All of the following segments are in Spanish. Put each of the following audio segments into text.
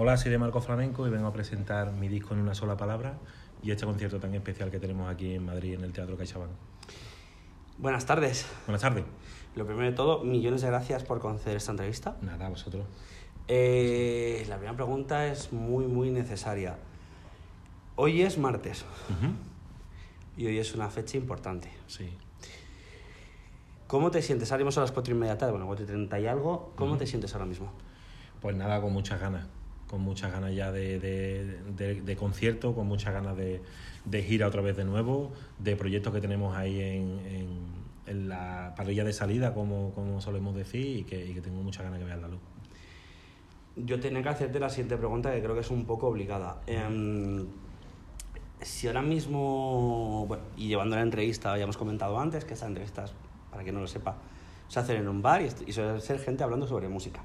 Hola, soy de Marco Flamenco y vengo a presentar mi disco en una sola palabra y este concierto tan especial que tenemos aquí en Madrid, en el Teatro CaixaBank. Buenas tardes. Buenas tardes. Lo primero de todo, millones de gracias por conceder esta entrevista. Nada, a vosotros. Eh, la primera pregunta es muy, muy necesaria. Hoy es martes y hoy es una fecha importante. Sí. ¿Cómo te sientes? Salimos a las 4 y media tarde, bueno, 4 y 30 y algo. ¿Cómo te sientes ahora mismo? Pues nada, con muchas ganas. Con muchas ganas ya de, de- de- de concierto, con muchas ganas de, de gira otra vez de nuevo, de proyectos que tenemos ahí en, en- en la parrilla de salida, como, como solemos decir, y que, y que tengo muchas ganas que vean la luz. Yo tenía que hacerte la siguiente pregunta que creo que es un poco obligada. Em, si ahora mismo, bueno, y llevando la entrevista, habíamos comentado antes que estas entrevistas, para quien no lo sepa, se hacen en un bar y, y suele ser gente hablando sobre música.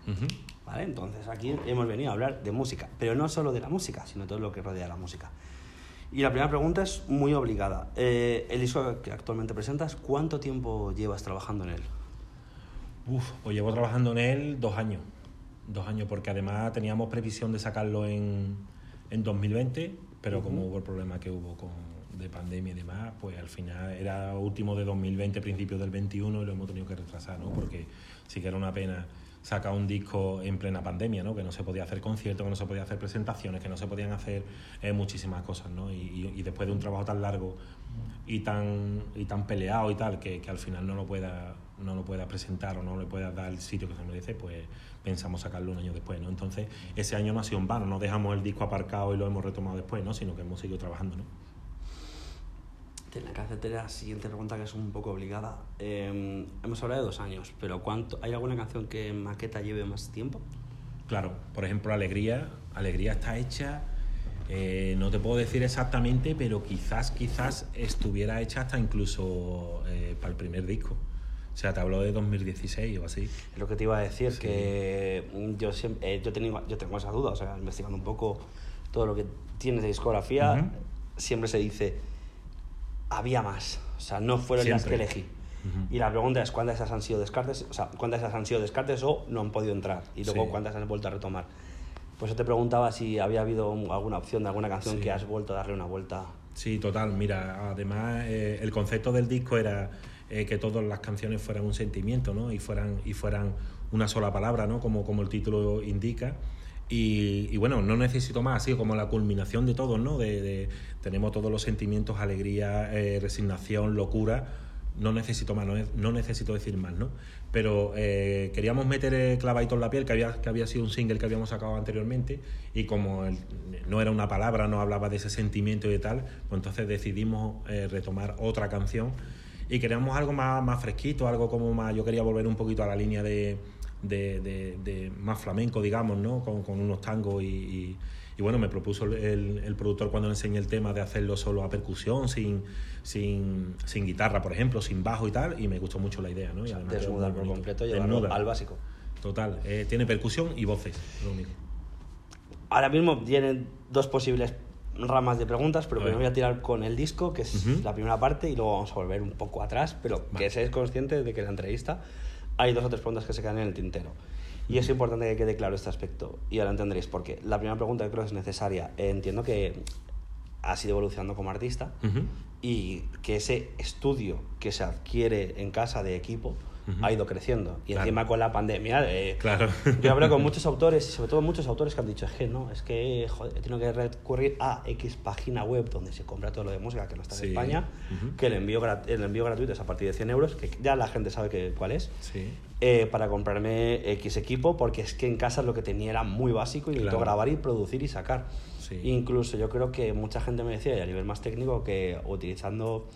¿Vale? Entonces aquí hemos venido a hablar de música, pero no solo de la música, sino todo lo que rodea la música. Y la primera pregunta es muy obligada. Eh, el disco que actualmente presentas, ¿cuánto tiempo llevas trabajando en él? Uf, pues llevo trabajando en él dos años. Dos años, porque además teníamos previsión de sacarlo en, en 2020, pero como hubo el problema que hubo con, de pandemia y demás, pues al final era último de 2020, principio del 21 y lo hemos tenido que retrasar, ¿no? Porque sí que era una pena sacar un disco en plena pandemia, ¿no? Que no se podía hacer conciertos, que no se podía hacer presentaciones, que no se podían hacer eh, muchísimas cosas, ¿no? Y, y- y después de un trabajo tan largo y tan, y tan peleado y tal, que, que al final no lo pueda no lo pueda presentar o no le pueda dar el sitio que se merece, pues pensamos sacarlo un año después, ¿no? Entonces, ese año no ha sido en vano, no dejamos el disco aparcado y lo hemos retomado después, ¿no? Sino que hemos seguido trabajando, ¿no? Tenía que hacerte la siguiente pregunta que es un poco obligada. Eh, hemos hablado de dos años, pero ¿cuánto, ¿hay alguna canción que maqueta lleve más tiempo? Claro, por ejemplo, Alegría, Alegría está hecha, eh, no te puedo decir exactamente, pero quizás, quizás estuviera hecha hasta incluso eh, para el primer disco. O sea, te hablo de 2016 o así. Es lo que te iba a decir, Sí. que mm, yo, siempre, eh, yo, tengo, yo tengo esa duda, o sea, investigando un poco todo lo que tienes de discografía, Ujú. siempre se dice, había más, o sea, no fueron las que Siempre. elegí. Y la pregunta es, ¿cuántas esas han sido descartes? O sea, ¿cuántas esas han sido descartes o no han podido entrar? Y luego, Sí. ¿cuántas han vuelto a retomar? Pues yo te preguntaba si había habido un- alguna opción de alguna canción Sí. que has vuelto a darle una vuelta. Sí, total. Mira, además eh, el concepto del disco era eh, que todas las canciones fueran un sentimiento, ¿no? Y fueran, y fueran una sola palabra, ¿no? Como, como el título indica. Y, y bueno, no necesito más, así como la culminación de todo, ¿no? De, de- tenemos todos los sentimientos, alegría, eh, resignación, locura. No necesito más, no, no necesito decir más, ¿no? Pero eh, queríamos meter eh, Clavadito en la piel, que había, que había sido un single que habíamos sacado anteriormente, y como el- no era una palabra, no hablaba de ese sentimiento y tal, pues entonces decidimos eh, retomar otra canción y queríamos algo más, más fresquito, algo como más. Yo quería volver un poquito a la línea de, de, de- de más flamenco, digamos, ¿no? Con, con unos tangos y, y- y bueno, me propuso el, el- productor cuando le enseñé el tema de hacerlo solo a percusión, sin, sin, sin guitarra, por ejemplo, sin bajo y tal, y me gustó mucho la idea, ¿no? Y además Desnudar por completo, llevarlo Desnuda. al básico. Total, eh, tiene percusión y voces, lo único. Ahora mismo tienen dos posibles ramas de preguntas, pero primero voy a tirar con el disco, que es Ujú. la primera parte, y luego vamos a volver un poco atrás, pero Vale. que seáis conscientes de que la entrevista hay dos o tres preguntas que se quedan en el tintero. Y es importante que quede claro este aspecto, y ahora entenderéis por qué. La primera pregunta que creo que es necesaria. Eh, entiendo que has ido evolucionando como artista Ujú. y que ese estudio que se adquiere en casa de equipo Ha ido creciendo. Y Claro. encima con la pandemia... eh, Claro. yo hablo con muchos autores, y sobre todo muchos autores que han dicho, es que no, es que joder, he tenido que recurrir a X página web donde se compra todo lo de música, que no está Sí. en España, que el envío, el envío gratuito es a partir de 100 euros, que ya la gente sabe que, cuál es, Sí. eh, para comprarme X equipo, porque es que en casa lo que tenía era muy básico y necesito Claro. grabar y producir y sacar. Sí. Incluso yo creo que mucha gente me decía, y a nivel más técnico, que utilizando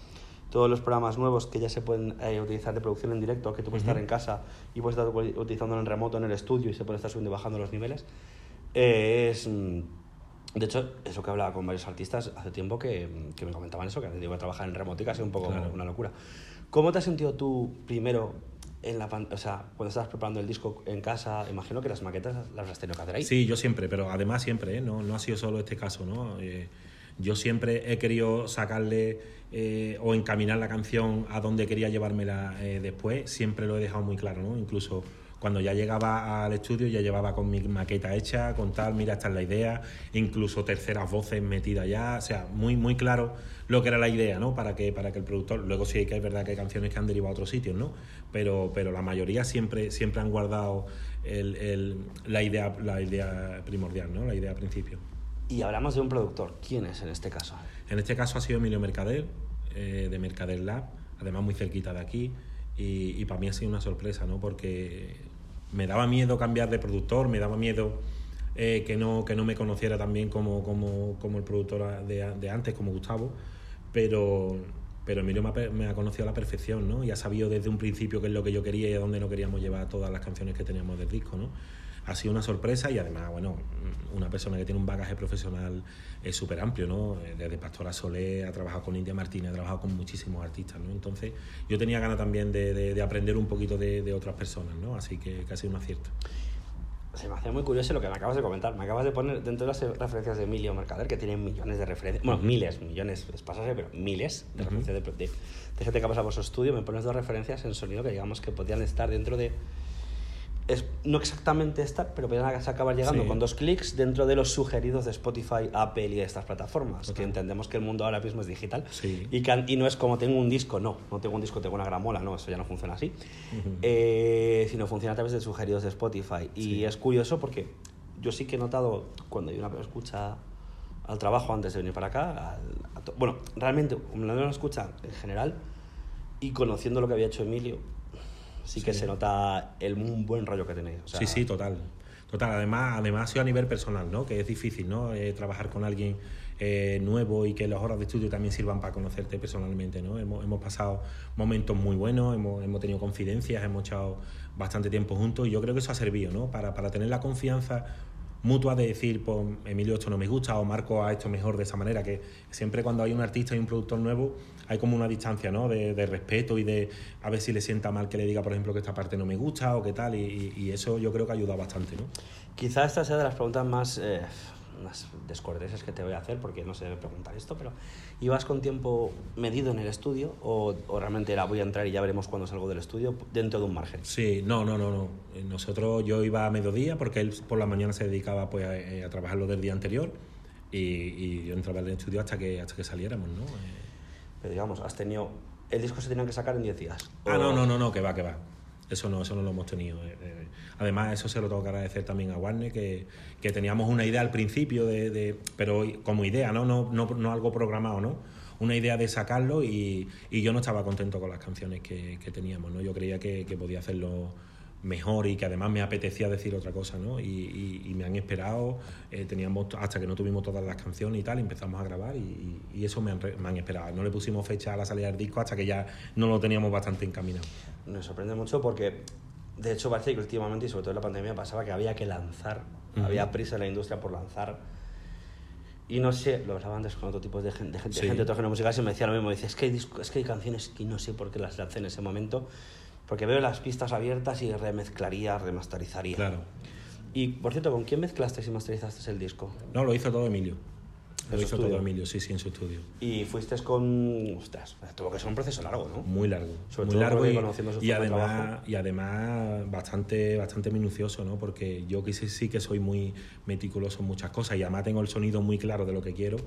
todos los programas nuevos que ya se pueden eh, utilizar de producción en directo, que tú puedes Ujú. estar en casa y puedes estar utilizándolo en remoto en el estudio y se puede estar subiendo y bajando los niveles, eh, es... mm, De hecho, eso que hablaba con varios artistas hace tiempo que, que me comentaban eso, que iba a trabajar en remótica, ha sido un poco Claro. una locura. ¿Cómo te has sentido tú primero en la o sea, cuando estabas preparando el disco en casa? Imagino que las maquetas las has tenido que hacer ahí. Sí, yo siempre, pero además siempre, ¿eh? no, no ha sido solo este caso, ¿no? Eh, yo siempre he querido sacarle eh, o encaminar la canción a donde quería llevármela eh, después, siempre lo he dejado muy claro, ¿no? Incluso cuando ya llegaba al estudio ya llevaba con mi maqueta hecha, con tal, mira, esta es la idea, incluso terceras voces metidas ya, o sea, muy, muy claro lo que era la idea, ¿no? Para que, para que el productor, luego sí que es verdad que hay canciones que han derivado a otros sitios, ¿no? Pero, pero la mayoría siempre, siempre han guardado el- el- la, idea, la idea primordial, ¿no? La idea al principio. Y hablamos de un productor. ¿Quién es en este caso? En este caso ha sido Emilio Mercader, eh, de Mercader Lab, además muy cerquita de aquí, y, y para mí ha sido una sorpresa, ¿no? Porque me daba miedo cambiar de productor, me daba miedo eh, que, no, que no me conociera tan bien como, como, como el productor de, de antes, como Gustavo, pero, pero Emilio me ha, me ha conocido a la perfección, ¿no? Y ha sabido desde un principio qué es lo que yo quería y a dónde no queríamos llevar todas las canciones que teníamos del disco, ¿no? Ha sido una sorpresa y además, bueno, una persona que tiene un bagaje profesional eh, súper amplio, ¿no? Eh, Desde Pastora Solé, ha trabajado con India Martínez, ha trabajado con muchísimos artistas, ¿no? Entonces, yo tenía ganas también de, de- de aprender un poquito de, de otras personas, ¿no? Así que, que ha sido un acierto. Se me hacía muy curioso lo que me acabas de comentar. Me acabas de poner dentro de las referencias de Emilio Mercader, que tiene millones de referencias. Bueno, miles, millones, es pasarse, pero miles de Ujú. referencias de, gente que ha pasado por su estudio. Me pones dos referencias en sonido que digamos que podían estar dentro de. Es, no exactamente estar, pero podían acabar llegando Sí. con dos clics dentro de los sugeridos de Spotify, Apple y de estas plataformas. Que entendemos que el mundo ahora mismo es digital. Sí. Y, que han- y no es como tengo un disco, no. No tengo un disco, tengo una gramola, no. Eso ya no funciona así. Eh, sino funciona a través de sugeridos de Spotify. Y Sí. es curioso porque yo sí que he notado cuando hay una escucha al trabajo antes de venir para acá, al- a to- bueno, realmente, una escucha en general y conociendo lo que había hecho Emilio, sí que Sí. se nota el un buen rollo que tenéis. O sea, sí, sí, total. Total, además, además ha sido a nivel personal, ¿no? Que es difícil, ¿no? Eh, trabajar con alguien eh, nuevo y que las horas de estudio también sirvan para conocerte personalmente, ¿no? Hemos, hemos pasado momentos muy buenos, hemos, hemos tenido confidencias, hemos echado bastante tiempo juntos y yo creo que eso ha servido, ¿no? Para, para tener la confianza mutua de decir, pues Emilio esto no me gusta o Marco ha hecho mejor de esa manera, que siempre cuando hay un artista y un productor nuevo hay como una distancia, ¿no? De, de respeto y de a ver si le sienta mal que le diga, por ejemplo, que esta parte no me gusta o qué tal y, y- eso yo creo que ayuda bastante, ¿no? Quizá esta sea de las preguntas más, eh, más descorteses que te voy a hacer, porque no se debe preguntar esto, pero ¿ibas con tiempo medido en el estudio o, o realmente era voy a entrar y ya veremos cuando salgo del estudio dentro de un margen? Sí, no, no, no, no. Eh, Nosotros, yo iba a mediodía porque él por la mañana se dedicaba pues a, eh, a trabajar lo del día anterior y, y yo entraba en el estudio hasta que, hasta que saliéramos, ¿no? Pero digamos, has tenido... El disco se tenía que sacar en 10 días. Ah, no, no, no, no, que va, que va. Eso no, eso no lo hemos tenido. eh, eh. Además, eso se lo tengo que agradecer también a Warner, que, que teníamos una idea al principio, de, de- pero como idea, ¿no? No, no, no algo programado, ¿no? Una idea de sacarlo y, y yo no estaba contento con las canciones que, que teníamos, ¿no? Yo creía que, que podía hacerlo mejor y que además me apetecía decir otra cosa, ¿no? Y, y- y me han esperado, eh, teníamos hasta que no tuvimos todas las canciones y tal, empezamos a grabar y, y- eso me han, me han esperado. No le pusimos fecha a la salida del disco hasta que ya no lo teníamos bastante encaminado. Me sorprende mucho porque, de hecho, parece que últimamente, y sobre todo en la pandemia, pasaba que había que lanzar, Ujú. había prisa en la industria por lanzar. Y no sé, lo hablaba antes con otro tipo de gente, de gente, Sí. de otros géneros musicales y me decía lo mismo. Dice, es que, hay es que hay canciones que no sé por qué las lancé en ese momento, porque veo las pistas abiertas y remezclaría, remasterizaría. Claro. Y, por cierto, ¿con quién mezclaste y masterizaste el disco? No, lo hizo todo Emilio. ¿En Lo hizo estudio? todo Emilio, sí, sí, en su estudio. Y fuiste con... Ostras, tuvo que ser un proceso largo, ¿no? Muy largo. Sobre muy todo largo y, conociendo su y de además, y además bastante, bastante minucioso, ¿no? Porque yo que sí, sí que soy muy meticuloso en muchas cosas y además tengo el sonido muy claro de lo que quiero.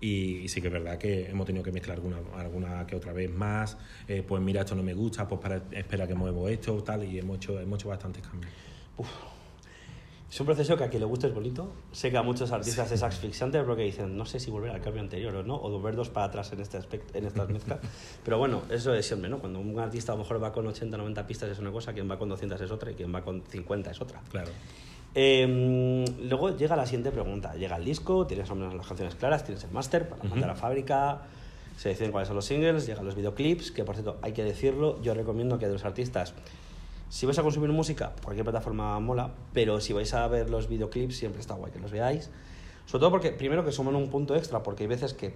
Y, y sí que es verdad que hemos tenido que mezclar alguna, alguna que otra vez más. Eh, pues mira, esto no me gusta, pues para, espera que muevo esto, tal. Y hemos hecho, hemos hecho bastantes cambios. Es un proceso que a quien le gusta es bonito. Sé que a muchos artistas es asfixiante porque dicen, no sé si volver al cambio anterior o no, o volver dos para atrás en, este aspecto, en estas mezclas. Pero bueno, eso es siempre, ¿no? Cuando un artista a lo mejor va con 80, 90 pistas es una cosa, quien va con 200 es otra y quien va con 50 es otra. Claro. Eh, luego llega la siguiente pregunta. Llega el disco, tienes más o menos las canciones claras, tienes el máster para mandar a la fábrica, se deciden cuáles son los singles, llegan los videoclips, que por cierto, hay que decirlo, yo recomiendo que de los artistas Si vais a consumir música, cualquier plataforma mola, pero si vais a ver los videoclips, siempre está guay que los veáis. Sobre todo porque, primero, que suman un punto extra, porque hay veces que,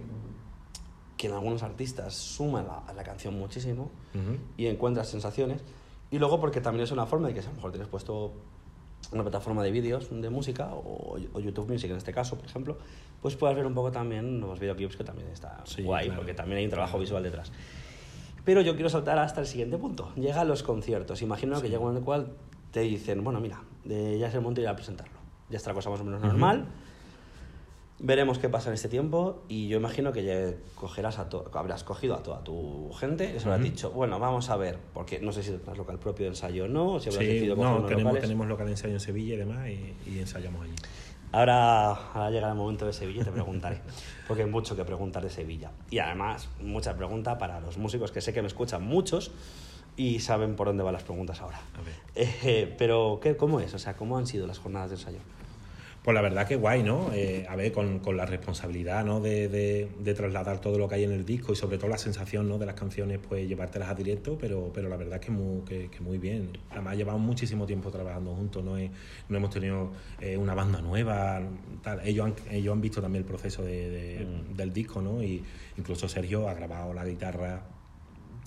que en algunos artistas suman la- a la canción muchísimo Ujú. y encuentras sensaciones. Y luego porque también es una forma de que si a lo mejor tienes puesto una plataforma de vídeos de música o, o YouTube Music en este caso, por ejemplo, pues puedas ver un poco también los videoclips que también está Sí, guay claro. porque también hay un trabajo visual detrás. Pero yo quiero saltar hasta el siguiente punto. Llegan los conciertos. Imagino que llega un momento en el cual te dicen, bueno, mira, eh, ya es el momento de ir a presentarlo. Ya está la cosa más o menos normal. Veremos qué pasa en este tiempo y yo imagino que ya cogerás a habrás cogido a toda tu gente y les habrás dicho, bueno, vamos a ver, porque no sé si tendrás local propio de ensayo o no, si habrás Sí, decidido coger no, unos tenemos, locales. tenemos local de ensayo en Sevilla y demás y, y ensayamos allí. Ahora, ahora llegará el momento de Sevilla y te preguntaré, porque hay mucho que preguntar de Sevilla. Y además, mucha pregunta para los músicos, que sé que me escuchan muchos y saben por dónde van las preguntas ahora. A ver. Eh, pero, ¿qué, ¿cómo es? O sea, ¿cómo han sido las jornadas de ensayo? Pues la verdad que guay, ¿no? Eh, a ver, con, con la responsabilidad, ¿no? De, de- de trasladar todo lo que hay en el disco y sobre todo la sensación, ¿no? De las canciones, pues llevártelas a directo, pero, pero la verdad es que muy, que, que muy bien. Además, llevamos muchísimo tiempo trabajando juntos, no, no hemos tenido eh, una banda nueva, tal. Ellos han, ellos han visto también el proceso de- de- del disco, ¿no? Y incluso Sergio ha grabado la guitarra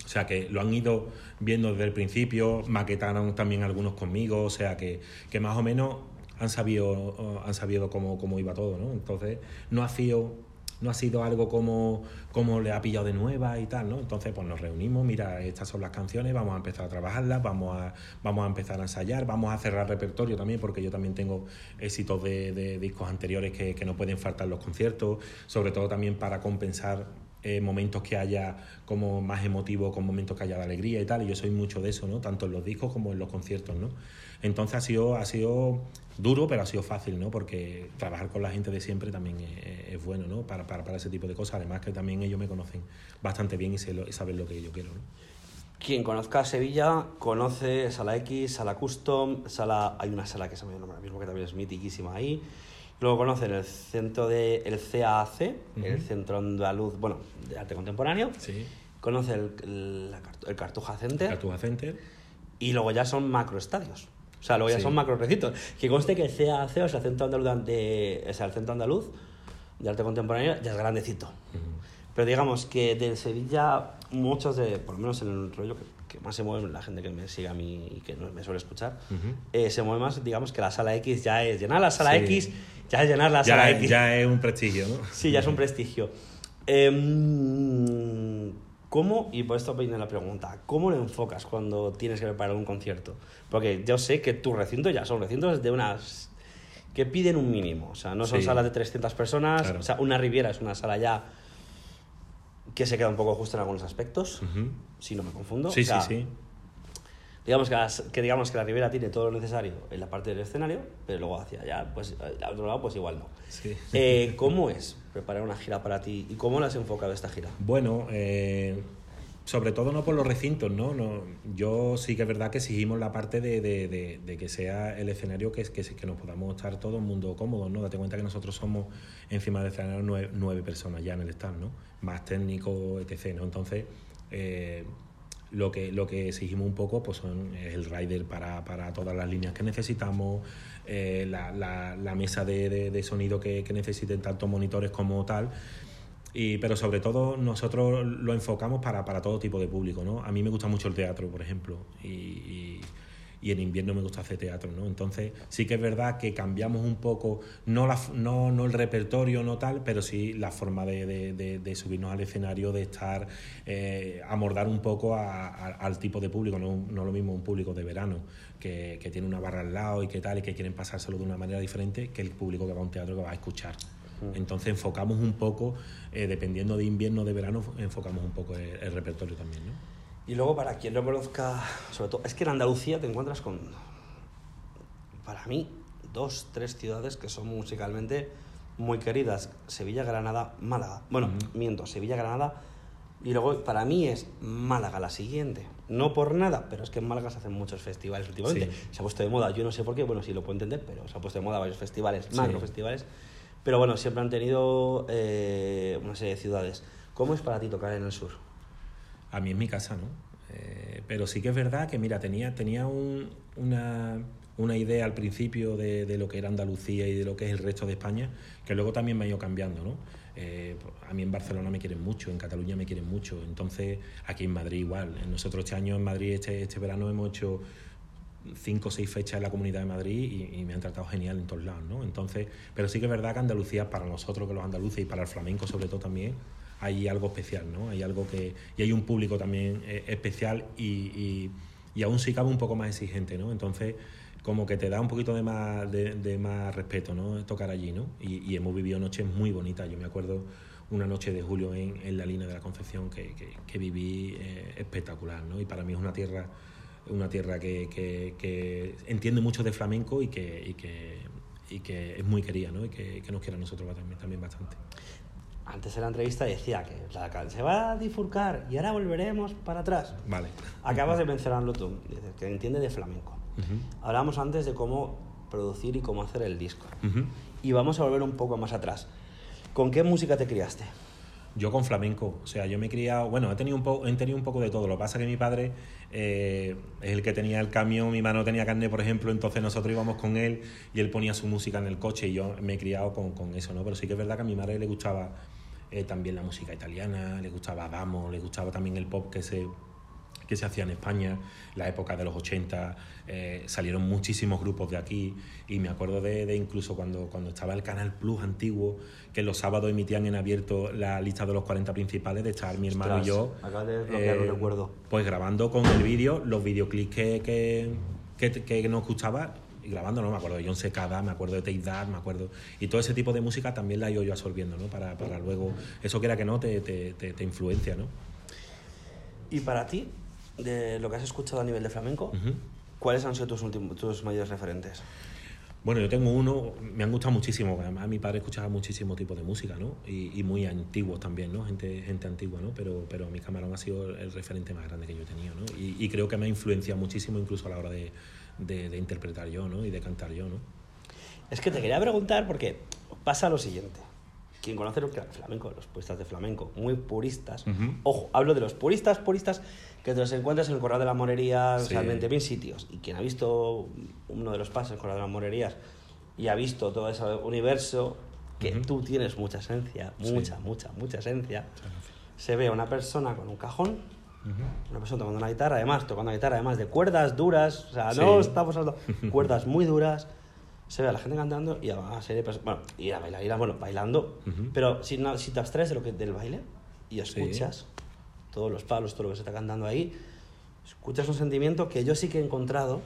o sea que lo han ido viendo desde el principio, maquetaron también algunos conmigo, o sea que, que más o menos han sabido, han sabido cómo, cómo iba todo, ¿no? Entonces no ha sido, no ha sido algo como, como le ha pillado de nueva y tal, ¿no? Entonces pues nos reunimos, mira, estas son las canciones, vamos a empezar a trabajarlas, vamos a, vamos a empezar a ensayar, vamos a cerrar repertorio también, porque yo también tengo éxitos de, de discos anteriores que, que no pueden faltar los conciertos, sobre todo también para compensar eh, momentos que haya como más emotivos, con momentos que haya de alegría y tal, y yo soy mucho de eso, ¿no? Tanto en los discos como en los conciertos, ¿no? Entonces ha sido, ha sido duro, pero ha sido fácil, ¿no? Porque trabajar con la gente de siempre también es, es bueno, ¿no? Para, para, para ese tipo de cosas, además que también ellos me conocen bastante bien y, sé lo- y saben lo que yo quiero, ¿no? Quien conozca Sevilla conoce Sala X, Sala Custom, sala hay una sala que se me llama ahora mismo que también es mitiquísima ahí. Luego conocen el centro de el CAC, el Ujú. Centro Andaluz, bueno, de arte contemporáneo. Sí. Conoce el, el, el Cartuja Center Cartuja Center. y luego ya son macroestadios. O sea, luego ya Sí. son macro recintos. Que conste que el CAC, o sea, el Centro Andaluz de, o sea, el Centro Andaluz de Arte Contemporáneo ya es grandecito. Pero digamos que de Sevilla, muchos de, por lo menos en el rollo que, que más se mueve, la gente que me sigue a mí y que no me suele escuchar, eh, se mueve más, digamos que la sala X ya es llenar la sala Sí. X, ya es llenar la sala X. ya es un prestigio, ¿no? Sí, ya es un prestigio. Em, ¿Cómo, y por esto viene la pregunta, cómo lo enfocas cuando tienes que preparar un concierto? Porque yo sé que tus recintos ya son recintos de unas que piden un mínimo, o sea, no son Sí. salas de 300 personas, Claro. o sea, una Riviera es una sala ya que se queda un poco justa en algunos aspectos, si no me confundo. Sí, O sea, sí, sí. Digamos que, las- que digamos que la Riviera tiene todo lo necesario en la parte del escenario, pero luego hacia allá, pues al otro lado, pues igual no. Sí. Eh, ¿Cómo es preparar una gira para ti y cómo la has enfocado esta gira? Bueno, eh, sobre todo no por los recintos, ¿no? no yo sí que es verdad que exigimos la parte de, de- de- de que sea el escenario que, que, que nos podamos estar todo el mundo cómodos, ¿no? Date cuenta que nosotros somos encima del escenario nueve, nueve personas ya en el stand, ¿no? Más técnico, etc., ¿no? Entonces, eh, lo que, lo que exigimos un poco pues son, el rider para, para todas las líneas que necesitamos, eh, la, la- la mesa de, de- sonido que, que necesiten tanto monitores como tal. Y, pero sobre todo nosotros lo enfocamos para, para todo tipo de público, ¿no? A mí me gusta mucho el teatro, por ejemplo, y- y en invierno me gusta hacer teatro, ¿no? Entonces sí que es verdad que cambiamos un poco, no, la, no, no el repertorio, no tal, pero sí la forma de, de- de- de subirnos al escenario, de estar, eh, amordar un poco a- a- al tipo de público, no, no lo mismo un público de verano, que, que tiene una barra al lado y que tal, y que quieren pasárselo de una manera diferente que el público que va a un teatro que va a escuchar. Entonces enfocamos un poco, eh, dependiendo de invierno o de verano, enfocamos un poco el, el repertorio también, ¿no? Y luego, para quien no conozca, sobre todo, es que en Andalucía te encuentras con, para mí, dos, tres ciudades que son musicalmente muy queridas. Sevilla, Granada, Málaga. Bueno, miento, Sevilla, Granada. Y luego, para mí, es Málaga la siguiente. No por nada, pero es que en Málaga se hacen muchos festivales últimamente. Sí. Se ha puesto de moda, yo no sé por qué, bueno, sí lo puedo entender, pero se ha puesto de moda varios festivales, Sí. macro festivales. Pero bueno, siempre han tenido eh, una serie de ciudades. ¿Cómo es para ti tocar en el sur? A mí es mi casa, ¿no? Eh, pero sí que es verdad que, mira, tenía, tenía un, una, una, idea al principio de, de, lo que era Andalucía y de lo que es el resto de España, que luego también me ha ido cambiando, ¿no? Eh, a mí en Barcelona me quieren mucho, en Cataluña me quieren mucho, entonces aquí en Madrid igual. Nosotros este año en Madrid, este, este verano, hemos hecho cinco o seis fechas en la Comunidad de Madrid y, me han tratado genial en todos lados, ¿no? Entonces, pero sí que es verdad que Andalucía, para nosotros que los andaluces y para el flamenco sobre todo también, hay algo especial, ¿no? Hay algo que... y hay un público también eh, especial y, y, y, aún sí cabe un poco más exigente, ¿no? Entonces, como que te da un poquito de más, de, más respeto, ¿no? Tocar allí, ¿no? Y, hemos vivido noches muy bonitas. Yo me acuerdo una noche de julio en, en la línea de la Concepción que, que, viví eh, espectacular, ¿no? Y para mí es una tierra una tierra que, que, entiende mucho de flamenco y que, y que, y que es muy querida ¿no? y que, nos quiere a nosotros también, también bastante. Antes en la entrevista decía que se va a difurcar y ahora volveremos para atrás. Vale. Acabas de mencionarlo tú, que entiende de flamenco. Hablábamos antes de cómo producir y cómo hacer el disco. Y vamos a volver un poco más atrás. ¿Con qué música te criaste? Yo con flamenco, o sea, yo me he criado, bueno, he tenido un, poco, he tenido un poco de todo. Lo que pasa es que mi padre eh, es el que tenía el camión, mi mano tenía carne, por ejemplo, entonces nosotros íbamos con él y él ponía su música en el coche y yo me he criado con, con eso, ¿no? Pero sí que es verdad que a mi madre le gustaba eh, también la música italiana, le gustaba Damo, le gustaba también el pop que se que se hacía en España, la época de los 80, eh, salieron muchísimos grupos de aquí y me acuerdo de, incluso cuando, cuando estaba el Canal Plus antiguo, que los sábados emitían en abierto la lista de los 40 principales, de estar mi hermano y yo, eh, recuerdo. pues grabando con el vídeo los videoclips que, que, que, nos gustaba y grabando, no me acuerdo de John Secada, me acuerdo de Teidad, me acuerdo. Y todo ese tipo de música también la he ido yo absorbiendo, ¿no? Para, para luego, eso que era que no, te, te, te, te influencia, ¿no? ¿Y para ti, de lo que has escuchado a nivel de flamenco, ¿cuáles han sido tus, últimos, tus mayores referentes? Bueno, yo tengo uno, me han gustado muchísimo, además mi padre escuchaba muchísimo tipo de música, ¿no? Y, muy antiguos también, ¿no? Gente, gente antigua, ¿no? Pero, pero mi camarón ha sido el referente más grande que yo he tenido, ¿no? Y, creo que me ha influenciado muchísimo incluso a la hora de, de, interpretar yo, ¿no? Y de cantar yo, ¿no? Es que te quería preguntar porque pasa lo siguiente. Quien conoce el flamenco, los puristas de flamenco, muy puristas. Ojo, hablo de los puristas, puristas que te los encuentras en el Corral de las Morerías, realmente bien sitios. Y quien ha visto uno de los pasos del Corral de las Morerías y ha visto todo ese universo, que tú tienes mucha esencia, mucha, mucha, mucha esencia, se ve a una persona con un cajón, una persona tocando una guitarra, además, tocando una guitarra, además de cuerdas duras, o sea, no estamos hablando, cuerdas muy duras, se ve a la gente cantando y a una serie de personas, bueno, y a bailar, bueno, bailando, pero si, no, si te abstraes de lo que, del baile y escuchas todos los palos, todo lo que se está cantando ahí, escuchas un sentimiento que yo sí que he encontrado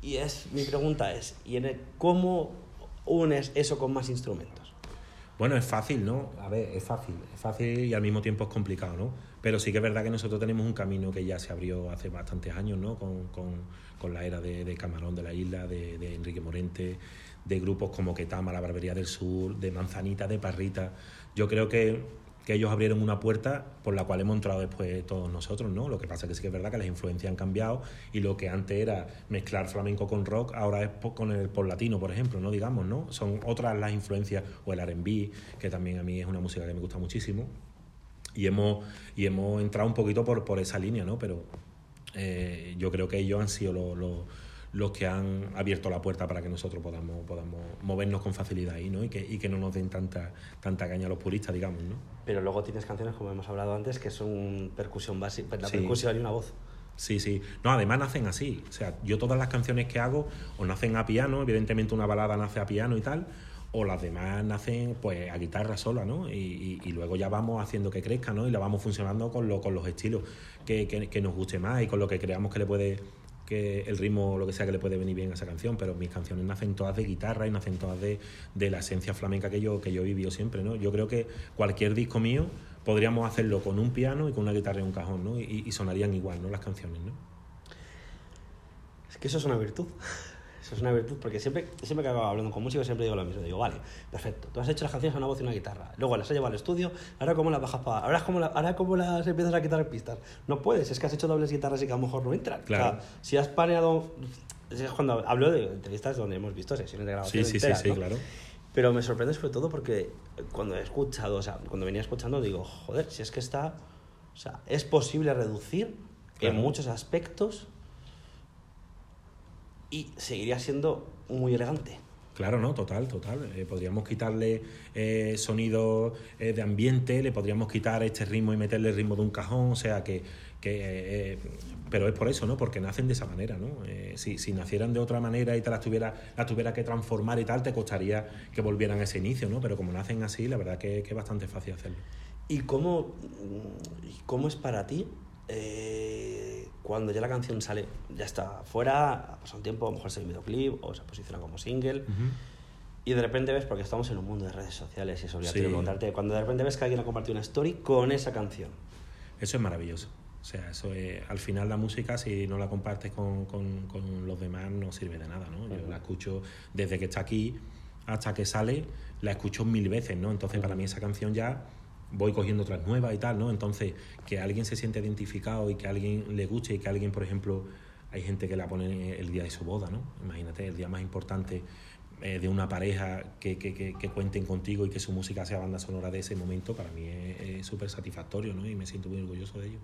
y es, mi pregunta es, ¿y en cómo unes eso con más instrumentos? Bueno, es fácil, ¿no? A ver, es fácil, es fácil y al mismo tiempo es complicado, ¿no? Pero sí que es verdad que nosotros tenemos un camino que ya se abrió hace bastantes años, ¿no? Con, con, con la era de, de, Camarón de la Isla, de, Enrique Morente, de grupos como Ketama, La Barbería del Sur, de Manzanita, de Parrita. Yo creo que que ellos abrieron una puerta por la cual hemos entrado después todos nosotros, ¿no? Lo que pasa es que sí que es verdad que las influencias han cambiado y lo que antes era mezclar flamenco con rock, ahora es con el pop latino, por ejemplo, ¿no? Digamos, ¿no? Son otras las influencias, o el R&B, que también a mí es una música que me gusta muchísimo, y hemos, y hemos entrado un poquito por, por esa línea, ¿no? Pero eh, yo creo que ellos han sido los los que han abierto la puerta para que nosotros podamos, podamos movernos con facilidad ahí, ¿no? Y que, y que no nos den tanta, tanta caña a los puristas, digamos, ¿no? Pero luego tienes canciones, como hemos hablado antes, que son percusión básica, la percusión y una voz. Sí, sí. No, además nacen así. O sea, yo todas las canciones que hago o nacen a piano, evidentemente una balada nace a piano y tal, o las demás nacen pues a guitarra sola, ¿no? Y, y, luego ya vamos haciendo que crezca, ¿no? Y la vamos funcionando con, lo, con los estilos que, que, que, nos guste más y con lo que creamos que le puede el ritmo lo que sea que le puede venir bien a esa canción, pero mis canciones nacen todas de guitarra y nacen todas de, de la esencia flamenca que yo, que yo he vivido siempre, ¿no? Yo creo que cualquier disco mío podríamos hacerlo con un piano y con una guitarra y un cajón, ¿no? Y, y sonarían igual, ¿no? Las canciones, ¿no? Es que eso es una virtud es una virtud porque siempre, siempre que acabo hablando con músicos siempre digo lo mismo. Digo, vale, perfecto, tú has hecho las canciones con una voz y una guitarra, luego las has llevado al estudio, ahora cómo las bajas para... Ahora cómo, ahora cómo las empiezas a quitar en pistas. No puedes, es que has hecho dobles guitarras y que a lo mejor no entran. Claro. si has paneado... Es cuando hablo de entrevistas donde hemos visto sesiones de grabación Sí, sí, sí, sí, claro. Pero me sorprende sobre todo porque cuando he escuchado, o sea, cuando venía escuchando digo, joder, si es que está O sea, es posible reducir Claro. en muchos aspectos y seguiría siendo muy elegante. Claro, no, total, total. Eh, podríamos quitarle eh, sonido eh, de ambiente, le podríamos quitar este ritmo y meterle el ritmo de un cajón, o sea que... que eh, pero es por eso, ¿no? Porque nacen de esa manera, ¿no? Si, si nacieran de otra manera y te las tuviera, las tuviera que transformar y tal, te costaría que volvieran a ese inicio, ¿no? Pero como nacen así, la verdad que, que es bastante fácil hacerlo. ¿Y cómo, cómo es para ti cuando ya la canción sale, ya está fuera, ha pasado un tiempo, a lo mejor se ve videoclip o se posiciona como single, y de repente ves, porque estamos en un mundo de redes sociales y eso, ya Sí. preguntarte, cuando de repente ves que alguien ha compartido una story con esa canción, Eso es maravilloso. O sea, eso es, al final la música, si no la compartes con, con- con los demás, no sirve de nada, ¿no? Yo la escucho desde que está aquí hasta que sale, la escucho mil veces, ¿no? Entonces, para mí esa canción ya voy cogiendo otras nuevas y tal, ¿no? Entonces, que alguien se siente identificado y que a alguien le guste y que alguien, por ejemplo, hay gente que la pone el día de su boda, ¿no? Imagínate, el día más importante eh, de una pareja que, que, que, que cuenten contigo y que su música sea banda sonora de ese momento, para mí es súper satisfactorio, ¿no? Y me siento muy orgulloso de ello.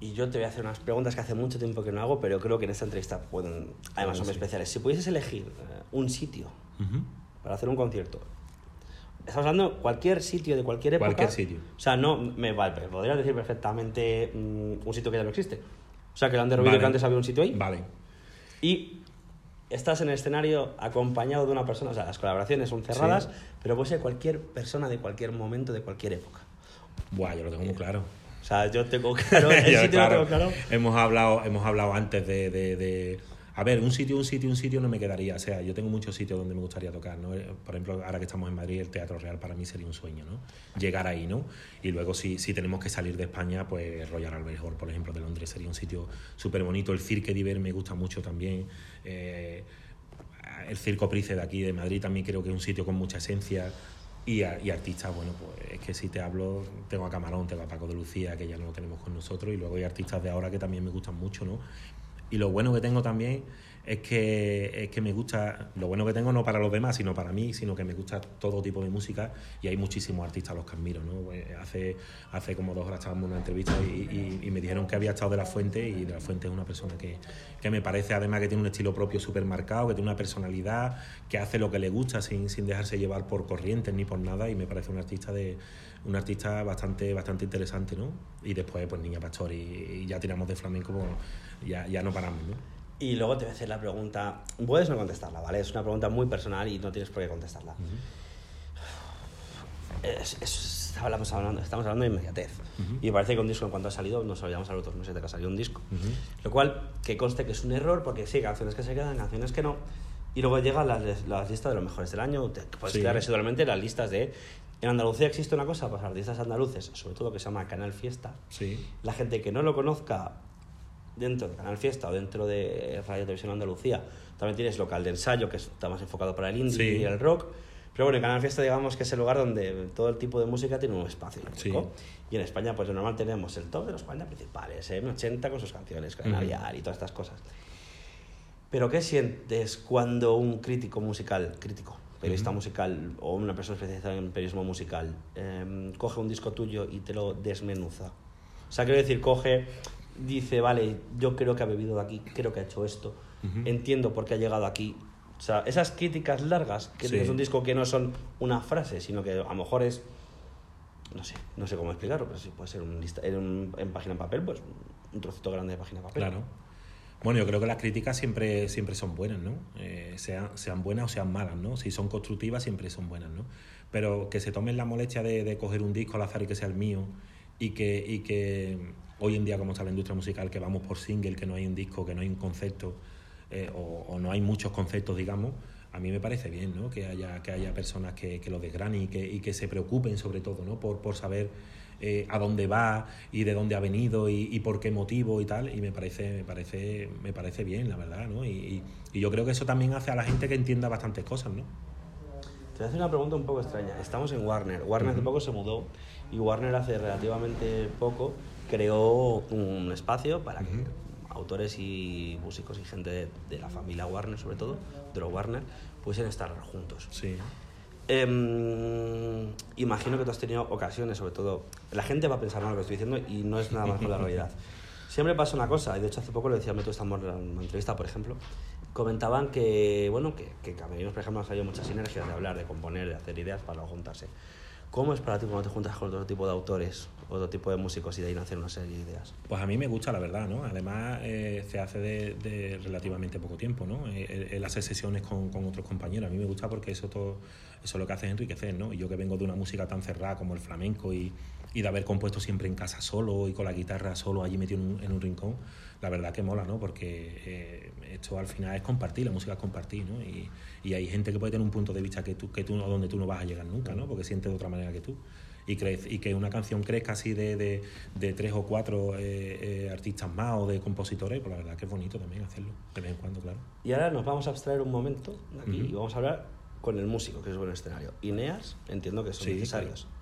y yo te voy a hacer unas preguntas que hace mucho tiempo que no hago, pero creo que en esta entrevista pueden, además son sí. especiales. Si pudieses elegir eh, un sitio para hacer un concierto, estamos hablando de cualquier sitio de cualquier época. Cualquier sitio. O sea, no, me vale, podrías decir perfectamente mm, un sitio que ya no existe. O sea, que el Under Vale. que antes había un sitio ahí. Vale. Y estás en el escenario acompañado de una persona, o sea, las colaboraciones son cerradas, Sí. pero puede ser cualquier persona de cualquier momento, de cualquier época. Buah, yo lo tengo muy claro. O sea, yo tengo claro, el Yo, sitio lo tengo claro. Hemos hablado, hemos hablado antes de, de- de- A ver, un sitio, un sitio, un sitio no me quedaría. O sea, yo tengo muchos sitios donde me gustaría tocar, ¿no? Eh, Por ejemplo, ahora que estamos en Madrid, el Teatro Real para mí sería un sueño, ¿no? Llegar ahí, ¿no? Y luego, si, si tenemos que salir de España, pues Royal Albert Hall, por ejemplo, de Londres sería un sitio súper bonito. El Cirque d'Hiver me gusta mucho también. Eh, el Circo Price de aquí, de Madrid, también creo que es un sitio con mucha esencia. Y, y artistas, bueno, pues es que si te hablo, tengo a Camarón, tengo a Paco de Lucía, que ya no lo tenemos con nosotros, y luego hay artistas de ahora que también me gustan mucho, ¿no? Y lo bueno que tengo también es que, es que me gusta, lo bueno que tengo no para los demás, sino para mí, sino que me gusta todo tipo de música y hay muchísimos artistas a los que admiro, ¿no? Pues hace, hace como dos horas estábamos en una entrevista y, y- me dijeron que había estado de la Fuente y de la Fuente es una persona que, que me parece además que tiene un estilo propio súper marcado, que tiene una personalidad, que hace lo que le gusta sin, sin dejarse llevar por corrientes ni por nada y me parece un artista de un artista bastante bastante interesante, ¿no? Y después pues Niña Pastor y, ya tiramos de flamenco, pues, ya, ya no paramos, ¿no? Y luego te voy a hacer la pregunta, puedes no contestarla, ¿vale? Es una pregunta muy personal y no tienes por qué contestarla. Es- es- hablamos hablando, estamos hablando de inmediatez. Y me parece que un disco en cuanto ha salido, nos olvidamos a los otros meses de que ha salido un disco. Lo cual, que conste que es un error, porque sí, canciones que se quedan, canciones que no. Y luego llegan las, las listas de los mejores del año, te puedes Sí. quedar residualmente las listas de... En Andalucía existe una cosa, pues artistas andaluces, sobre todo que se llama Canal Fiesta. Sí. La gente que no lo conozca dentro de Canal Fiesta o dentro de Radio Televisión Andalucía, también tienes local de ensayo, que está más enfocado para el indie Sí. y el rock. Pero bueno, en Canal Fiesta digamos que es el lugar donde todo el tipo de música tiene un espacio. Y en España, pues de normal tenemos el top de los 40 principales, M80 con sus canciones, con Ujú. Aviar y todas estas cosas. Pero ¿qué sientes cuando un crítico musical, crítico, periodista musical o una persona especializada en periodismo musical em, coge un disco tuyo y te lo desmenuza? O sea, quiero decir, coge, dice, vale, yo creo que ha bebido de aquí, creo que ha hecho esto, entiendo por qué ha llegado aquí. O sea, esas críticas largas, que Sí. es un disco que no son una frase, sino que a lo mejor es no sé, no sé cómo explicarlo, pero sí puede ser un lista, en, un- en página en papel, pues un trocito grande de página en papel. Claro. Bueno, yo creo que las críticas siempre, siempre son buenas, ¿no? Eh, sean, sean buenas o sean malas, ¿no? Si son constructivas, siempre son buenas, ¿no? Pero que se tomen la molestia de, de coger un disco al azar y que sea el mío y que, y que hoy en día, como está la industria musical, que vamos por single, que no hay un disco, que no hay un concepto eh, o, o no hay muchos conceptos, digamos, a mí me parece bien, ¿no? Que haya, que haya personas que, que lo desgranen y que, y que se preocupen sobre todo, ¿no? Por, saber eh, a dónde va y de dónde ha venido y, y por qué motivo y tal y me parece me parece me parece bien la verdad no y- y yo creo que eso también hace a la gente que entienda bastantes cosas no Te voy a hacer una pregunta un poco extraña. Estamos en Warner. Warner hace poco se mudó y Warner hace relativamente poco creó un espacio para que autores y músicos y gente de, de la familia Warner, sobre todo, de los Warner, pudiesen estar juntos. sí Em, imagino que tú has tenido ocasiones, sobre todo. La gente va a pensar mal lo que estoy diciendo y no es nada más que la realidad. Siempre pasa una cosa, y de hecho hace poco lo decía Meto Estamos en una entrevista, por ejemplo. Comentaban que, bueno, que, que Camerinos, por ejemplo, ha salido muchas sinergias de hablar, de componer, de hacer ideas para juntarse. ¿Cómo es para ti cuando te juntas con otro tipo de autores, otro tipo de músicos y de ahí nacer una serie de ideas? Pues a mí me gusta, la verdad, ¿no? Además, eh, se hace de, de, relativamente poco tiempo, ¿no? El, el hacer sesiones con, con, otros compañeros. A mí me gusta porque eso, todo, eso es lo que hace enriquecer, ¿no? Y yo que vengo de una música tan cerrada como el flamenco y, y de haber compuesto siempre en casa solo y con la guitarra solo allí metido en un, en un rincón, la verdad que mola, ¿no? Porque eh, esto al final es compartir, la música es compartir, ¿no? Y, y, hay gente que puede tener un punto de vista que tú, que tú, donde tú no vas a llegar nunca, ¿no? Porque siente de otra manera que tú. Y, crece, y que una canción crezca así de, de, de tres o cuatro eh, eh, artistas más o de compositores, pues la verdad que es bonito también hacerlo, de vez en cuando, claro. Y ahora nos vamos a abstraer un momento de aquí uh -huh. y vamos a hablar con el músico, que es buen escenario. Ineas, entiendo que son sí, necesarios. Claro.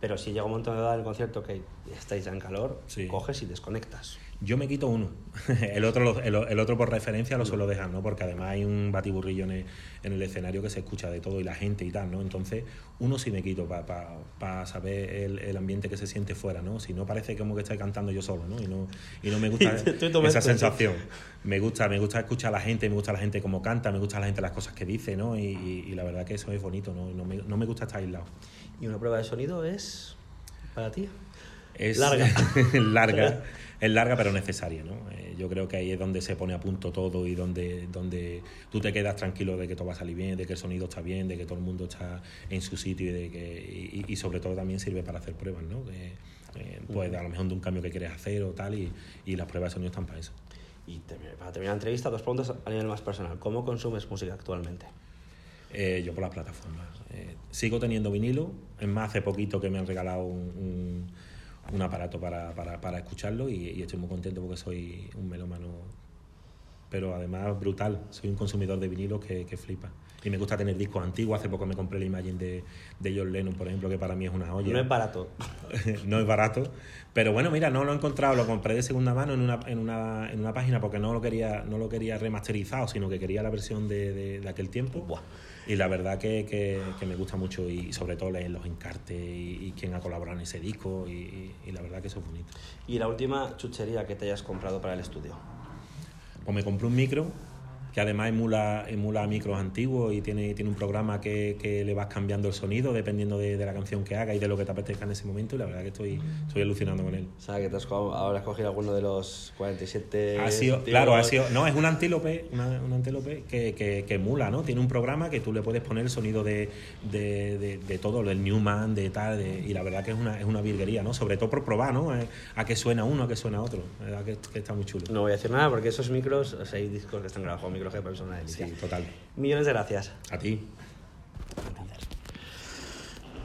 Pero si llega un momento de edad del concierto que estáis ya en calor, sí. coges y desconectas. Yo me quito uno. el, otro, el, el, otro por referencia lo suelo dejar, ¿no? Porque además hay un batiburrillo en el, en el, escenario que se escucha de todo y la gente y tal, ¿no? Entonces, uno sí me quito para pa, pa saber el, el, ambiente que se siente fuera, ¿no? Si no parece como que estoy cantando yo solo, ¿no? Y no, y no me gusta esa sensación. Me gusta, me gusta escuchar a la gente, me gusta la gente como canta, me gusta la gente las cosas que dice, ¿no? Y, y, y la verdad que eso es bonito, ¿no? No me, no me gusta estar aislado. ¿Y una prueba de sonido es para ti? Es larga. larga. es larga pero necesaria, ¿no? Eh, yo creo que ahí es donde se pone a punto todo y donde, donde tú te quedas tranquilo de que todo va a salir bien, de que el sonido está bien, de que todo el mundo está en su sitio y, de que, y, y sobre todo también sirve para hacer pruebas, ¿no? Que, eh, pues a lo mejor de un cambio que quieres hacer o tal y, y las pruebas de sonido están para eso. Y para terminar la entrevista, dos preguntas a nivel más personal. ¿Cómo consumes música actualmente? Eh, yo por las plataformas. Sigo teniendo vinilo, es más, hace poquito que me han regalado un, un, un aparato para, para, para escucharlo y, estoy muy contento porque soy un melómano, pero además brutal, soy un consumidor de vinilo que, que flipa. Y me gusta tener discos antiguos. Hace poco me compré la imagen de, de John Lennon, por ejemplo, que para mí es una olla. No es barato. no es barato. Pero bueno, mira, no lo he encontrado. Lo compré de segunda mano en una, en una, en una página porque no lo quería, no lo quería remasterizado, sino que quería la versión de, de, de aquel tiempo. Buah. Y la verdad que, que, que, me gusta mucho y sobre todo leer los encartes y, y quién ha colaborado en ese disco y, y, la verdad que eso es bonito. ¿Y la última chuchería que te hayas comprado para el estudio? Pues me compré un micro que además emula, emula micros antiguos y tiene, tiene un programa que, que, le vas cambiando el sonido dependiendo de, de, la canción que haga y de lo que te apetezca en ese momento y la verdad que estoy, estoy alucinando con él. O sea, que te has, ahora has cogido alguno de los 47... Ha sido, claro, ha sido, no, es un antílope, una, un antílope que, que, que, emula, ¿no? Tiene un programa que tú le puedes poner el sonido de, de, de, de todo, del Newman, de tal, y la verdad que es una, es una virguería, ¿no? Sobre todo por probar, ¿no? Eh, A qué suena uno, a qué suena otro, la verdad que, que está muy chulo. No voy a decir nada porque esos micros, o sea, hay discos que están grabados con micros reloj de persona de Sí, total. Millones de gracias. A ti. A ti.